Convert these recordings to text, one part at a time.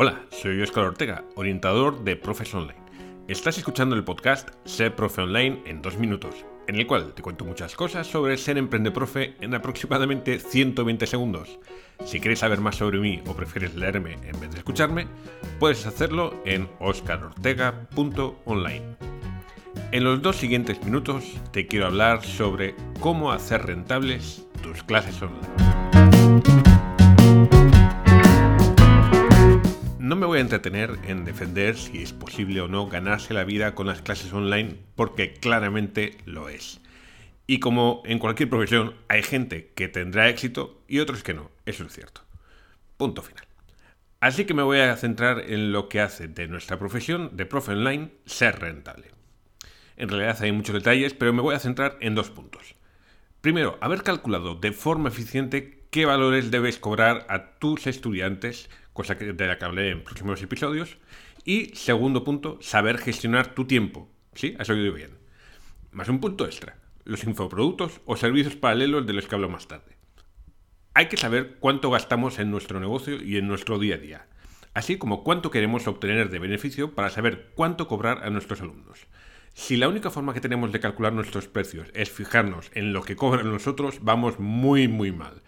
Hola, soy Oscar Ortega, orientador de Profes Online. Estás escuchando el podcast Ser Profe Online en dos minutos, en el cual te cuento muchas cosas sobre ser emprende profe en aproximadamente 120 segundos. Si quieres saber más sobre mí o prefieres leerme en vez de escucharme, puedes hacerlo en oscarortega.online. En los dos siguientes minutos te quiero hablar sobre cómo hacer rentables tus clases online. No me voy a entretener en defender si es posible o no ganarse la vida con las clases online, porque claramente lo es. Y como en cualquier profesión, hay gente que tendrá éxito y otros que no, eso es cierto. Punto final. Así que me voy a centrar en lo que hace de nuestra profesión de profe online ser rentable. En realidad hay muchos detalles, pero me voy a centrar en dos puntos. Primero, haber calculado de forma eficiente qué valores debes cobrar a tus estudiantes cosa que, de la que hablé en próximos episodios. Y segundo punto, saber gestionar tu tiempo. ¿Sí? Has oído bien. Más un punto extra, los infoproductos o servicios paralelos de los que hablo más tarde. Hay que saber cuánto gastamos en nuestro negocio y en nuestro día a día, así como cuánto queremos obtener de beneficio para saber cuánto cobrar a nuestros alumnos. Si la única forma que tenemos de calcular nuestros precios es fijarnos en lo que cobran nosotros, vamos muy muy mal.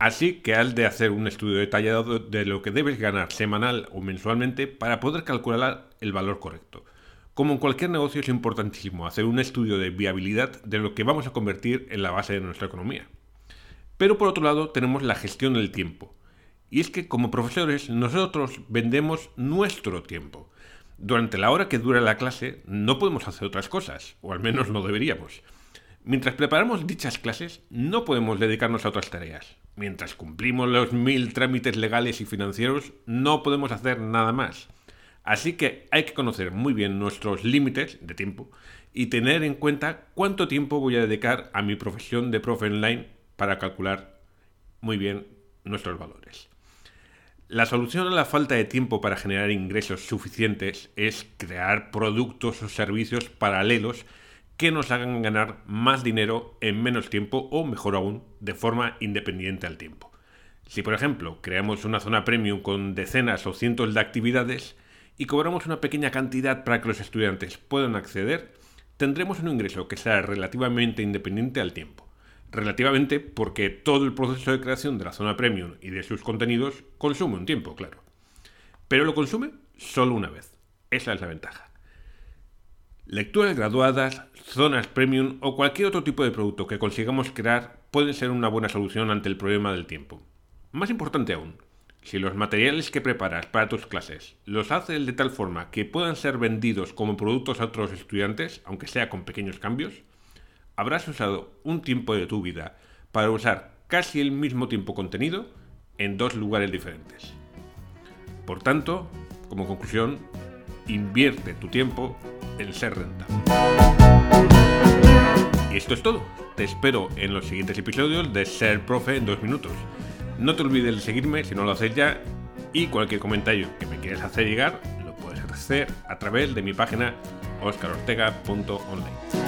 Así que has de hacer un estudio detallado de lo que debes ganar semanal o mensualmente para poder calcular el valor correcto. Como en cualquier negocio es importantísimo hacer un estudio de viabilidad de lo que vamos a convertir en la base de nuestra economía. Pero por otro lado tenemos la gestión del tiempo. Y es que como profesores nosotros vendemos nuestro tiempo. Durante la hora que dura la clase no podemos hacer otras cosas, o al menos no deberíamos. Mientras preparamos dichas clases, no podemos dedicarnos a otras tareas. Mientras cumplimos los mil trámites legales y financieros, no podemos hacer nada más. Así que hay que conocer muy bien nuestros límites de tiempo y tener en cuenta cuánto tiempo voy a dedicar a mi profesión de profe online para calcular muy bien nuestros valores. La solución a la falta de tiempo para generar ingresos suficientes es crear productos o servicios paralelos que nos hagan ganar más dinero en menos tiempo o, mejor aún, de forma independiente al tiempo. Si, por ejemplo, creamos una zona premium con decenas o cientos de actividades y cobramos una pequeña cantidad para que los estudiantes puedan acceder, tendremos un ingreso que será relativamente independiente al tiempo. Relativamente porque todo el proceso de creación de la zona premium y de sus contenidos consume un tiempo, claro. Pero lo consume solo una vez. Esa es la ventaja. Lecturas graduadas, zonas premium o cualquier otro tipo de producto que consigamos crear pueden ser una buena solución ante el problema del tiempo. Más importante aún, si los materiales que preparas para tus clases los haces de tal forma que puedan ser vendidos como productos a otros estudiantes, aunque sea con pequeños cambios, habrás usado un tiempo de tu vida para usar casi el mismo tiempo contenido en dos lugares diferentes. Por tanto, como conclusión, invierte tu tiempo en ser rentable. Y esto es todo. Te espero en los siguientes episodios de Ser Profe en dos minutos. No te olvides de seguirme si no lo haces ya y cualquier comentario que me quieras hacer llegar lo puedes hacer a través de mi página oscarortega.online.